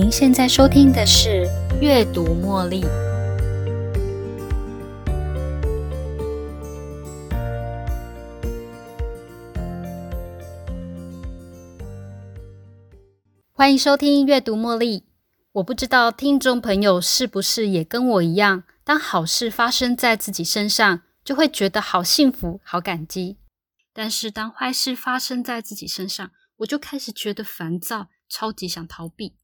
您现在收听的是《阅读茉莉》，欢迎收听《阅读茉莉》。我不知道听众朋友是不是也跟我一样，当好事发生在自己身上，就会觉得好幸福、好感激；但是当坏事发生在自己身上，我就开始觉得烦躁，超级想逃避。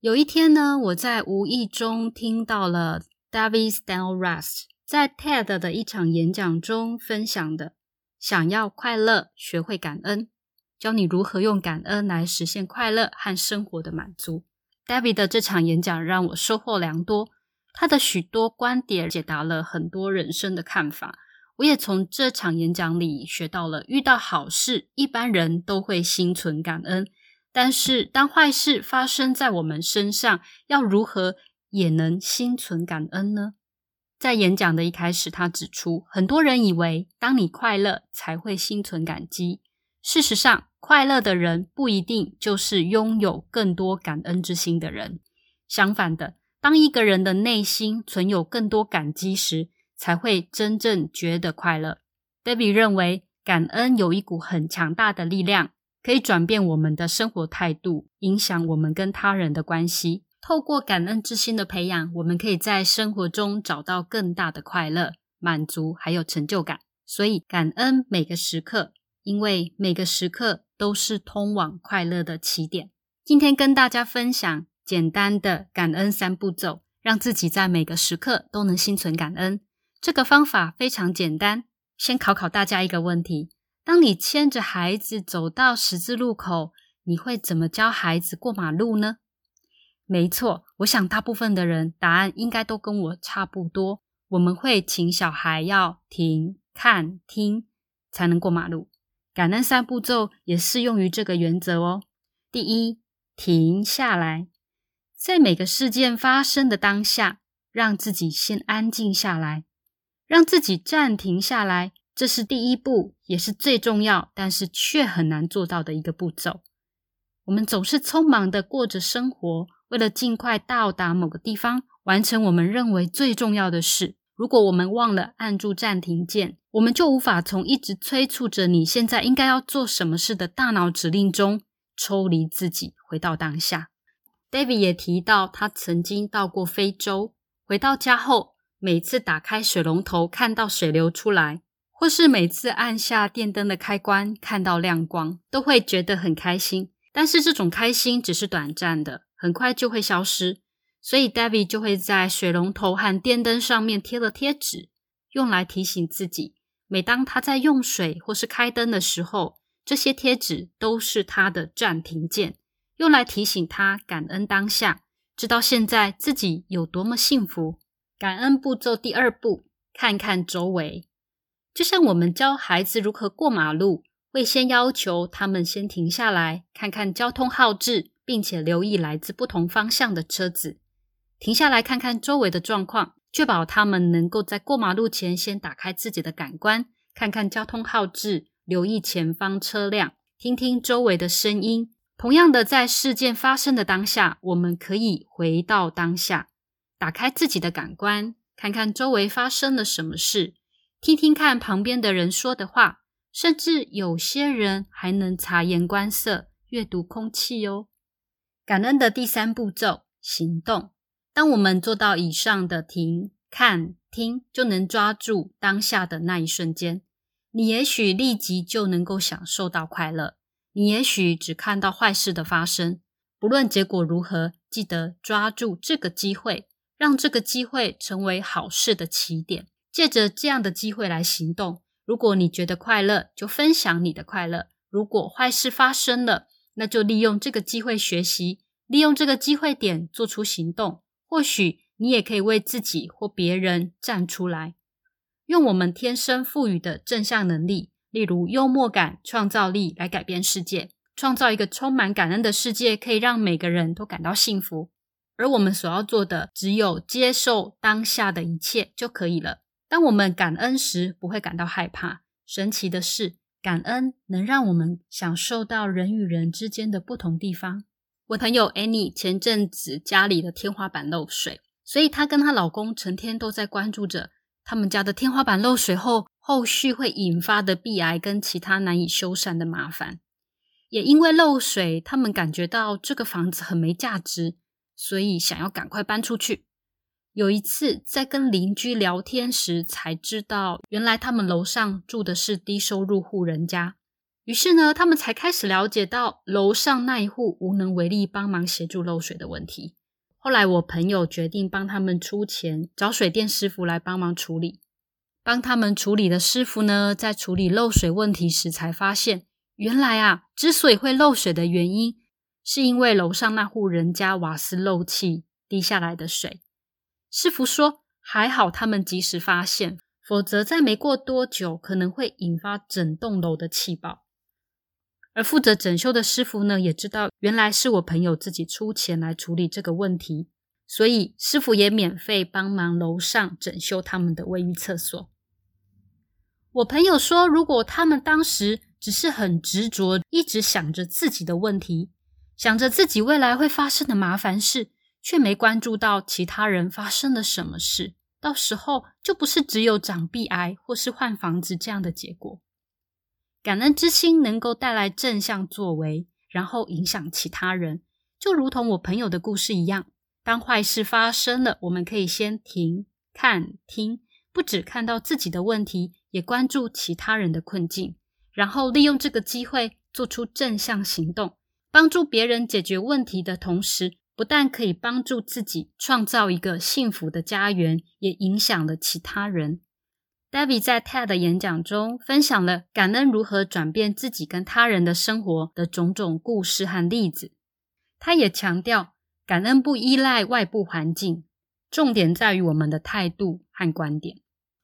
有一天呢，我在无意中听到了 David Stel Rust 在 TED 的一场演讲中分享的：“想要快乐，学会感恩，教你如何用感恩来实现快乐和生活的满足。” David 的这场演讲让我收获良多，他的许多观点解答了很多人生的看法。我也从这场演讲里学到了，遇到好事，一般人都会心存感恩。但是，当坏事发生在我们身上，要如何也能心存感恩呢？在演讲的一开始，他指出，很多人以为当你快乐才会心存感激。事实上，快乐的人不一定就是拥有更多感恩之心的人。相反的，当一个人的内心存有更多感激时，才会真正觉得快乐。Debbie 认为，感恩有一股很强大的力量。可以转变我们的生活态度，影响我们跟他人的关系。透过感恩之心的培养，我们可以在生活中找到更大的快乐、满足，还有成就感。所以，感恩每个时刻，因为每个时刻都是通往快乐的起点。今天跟大家分享简单的感恩三步骤，让自己在每个时刻都能心存感恩。这个方法非常简单，先考考大家一个问题。当你牵着孩子走到十字路口，你会怎么教孩子过马路呢？没错，我想大部分的人答案应该都跟我差不多。我们会请小孩要停、看、听，才能过马路。感恩三步骤也适用于这个原则哦。第一，停下来，在每个事件发生的当下，让自己先安静下来，让自己暂停下来。这是第一步，也是最重要，但是却很难做到的一个步骤。我们总是匆忙的过着生活，为了尽快到达某个地方，完成我们认为最重要的事。如果我们忘了按住暂停键，我们就无法从一直催促着你现在应该要做什么事的大脑指令中抽离自己，回到当下。David 也提到，他曾经到过非洲，回到家后，每次打开水龙头，看到水流出来。或是每次按下电灯的开关，看到亮光，都会觉得很开心。但是这种开心只是短暂的，很快就会消失。所以 David 就会在水龙头和电灯上面贴了贴纸，用来提醒自己，每当他在用水或是开灯的时候，这些贴纸都是他的暂停键，用来提醒他感恩当下，知道现在自己有多么幸福。感恩步骤第二步，看看周围。就像我们教孩子如何过马路，会先要求他们先停下来，看看交通号志，并且留意来自不同方向的车子。停下来看看周围的状况，确保他们能够在过马路前先打开自己的感官，看看交通号志，留意前方车辆，听听周围的声音。同样的，在事件发生的当下，我们可以回到当下，打开自己的感官，看看周围发生了什么事。听听看旁边的人说的话，甚至有些人还能察言观色、阅读空气哦。感恩的第三步骤：行动。当我们做到以上的停、看、听，就能抓住当下的那一瞬间。你也许立即就能够享受到快乐，你也许只看到坏事的发生。不论结果如何，记得抓住这个机会，让这个机会成为好事的起点。借着这样的机会来行动。如果你觉得快乐，就分享你的快乐；如果坏事发生了，那就利用这个机会学习，利用这个机会点做出行动。或许你也可以为自己或别人站出来，用我们天生赋予的正向能力，例如幽默感、创造力，来改变世界，创造一个充满感恩的世界，可以让每个人都感到幸福。而我们所要做的，只有接受当下的一切就可以了。当我们感恩时，不会感到害怕。神奇的是，感恩能让我们享受到人与人之间的不同地方。我朋友 Annie 前阵子家里的天花板漏水，所以她跟她老公成天都在关注着他们家的天花板漏水后后续会引发的壁癌跟其他难以修缮的麻烦。也因为漏水，他们感觉到这个房子很没价值，所以想要赶快搬出去。有一次在跟邻居聊天时，才知道原来他们楼上住的是低收入户人家。于是呢，他们才开始了解到楼上那一户无能为力帮忙协助漏水的问题。后来，我朋友决定帮他们出钱找水电师傅来帮忙处理。帮他们处理的师傅呢，在处理漏水问题时，才发现原来啊，之所以会漏水的原因，是因为楼上那户人家瓦斯漏气滴下来的水。师傅说，还好他们及时发现，否则在没过多久，可能会引发整栋楼的气爆。而负责整修的师傅呢，也知道原来是我朋友自己出钱来处理这个问题，所以师傅也免费帮忙楼上整修他们的卫浴厕所。我朋友说，如果他们当时只是很执着，一直想着自己的问题，想着自己未来会发生的麻烦事，却没关注到其他人发生了什么事，到时候就不是只有长臂癌或是换房子这样的结果。感恩之心能够带来正向作为，然后影响其他人，就如同我朋友的故事一样。当坏事发生了，我们可以先停、看、听，不只看到自己的问题，也关注其他人的困境，然后利用这个机会做出正向行动，帮助别人解决问题的同时，不但可以帮助自己创造一个幸福的家园，也影响了其他人。David 在 TED 演讲中分享了感恩如何转变自己跟他人的生活的种种故事和例子。他也强调，感恩不依赖外部环境，重点在于我们的态度和观点。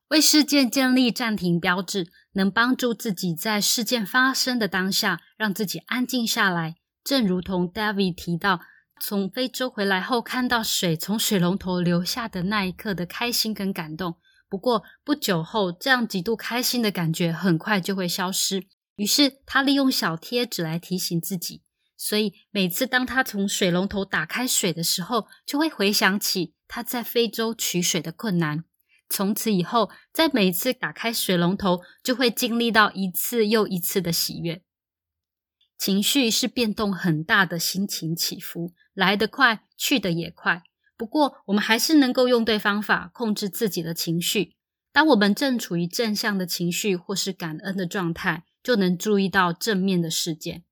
为事件建立暂停标志，能帮助自己在事件发生的当下，让自己安静下来。正如同 David 提到，从非洲回来后，看到水从水龙头流下的那一刻的开心跟感动。不过不久后，这样极度开心的感觉很快就会消失。于是他利用小贴纸来提醒自己，所以每次当他从水龙头打开水的时候，就会回想起他在非洲取水的困难。从此以后，在每次打开水龙头，就会经历到一次又一次的喜悦。情绪是变动很大的心情起伏，来得快，去得也快。不过，我们还是能够用对方法控制自己的情绪。当我们正处于正向的情绪或是感恩的状态，就能注意到正面的事件。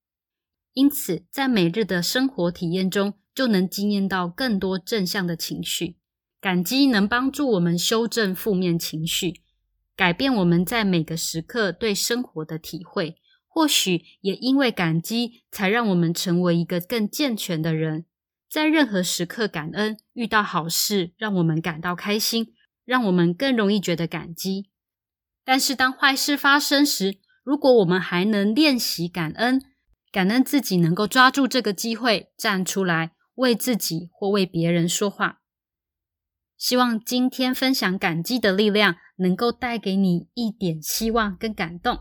因此，在每日的生活体验中，就能经验到更多正向的情绪。感激能帮助我们修正负面情绪，改变我们在每个时刻对生活的体会。或许也因为感激，才让我们成为一个更健全的人。在任何时刻感恩，遇到好事让我们感到开心，让我们更容易觉得感激。但是当坏事发生时，如果我们还能练习感恩，感恩自己能够抓住这个机会站出来为自己或为别人说话。希望今天分享感激的力量，能够带给你一点希望跟感动。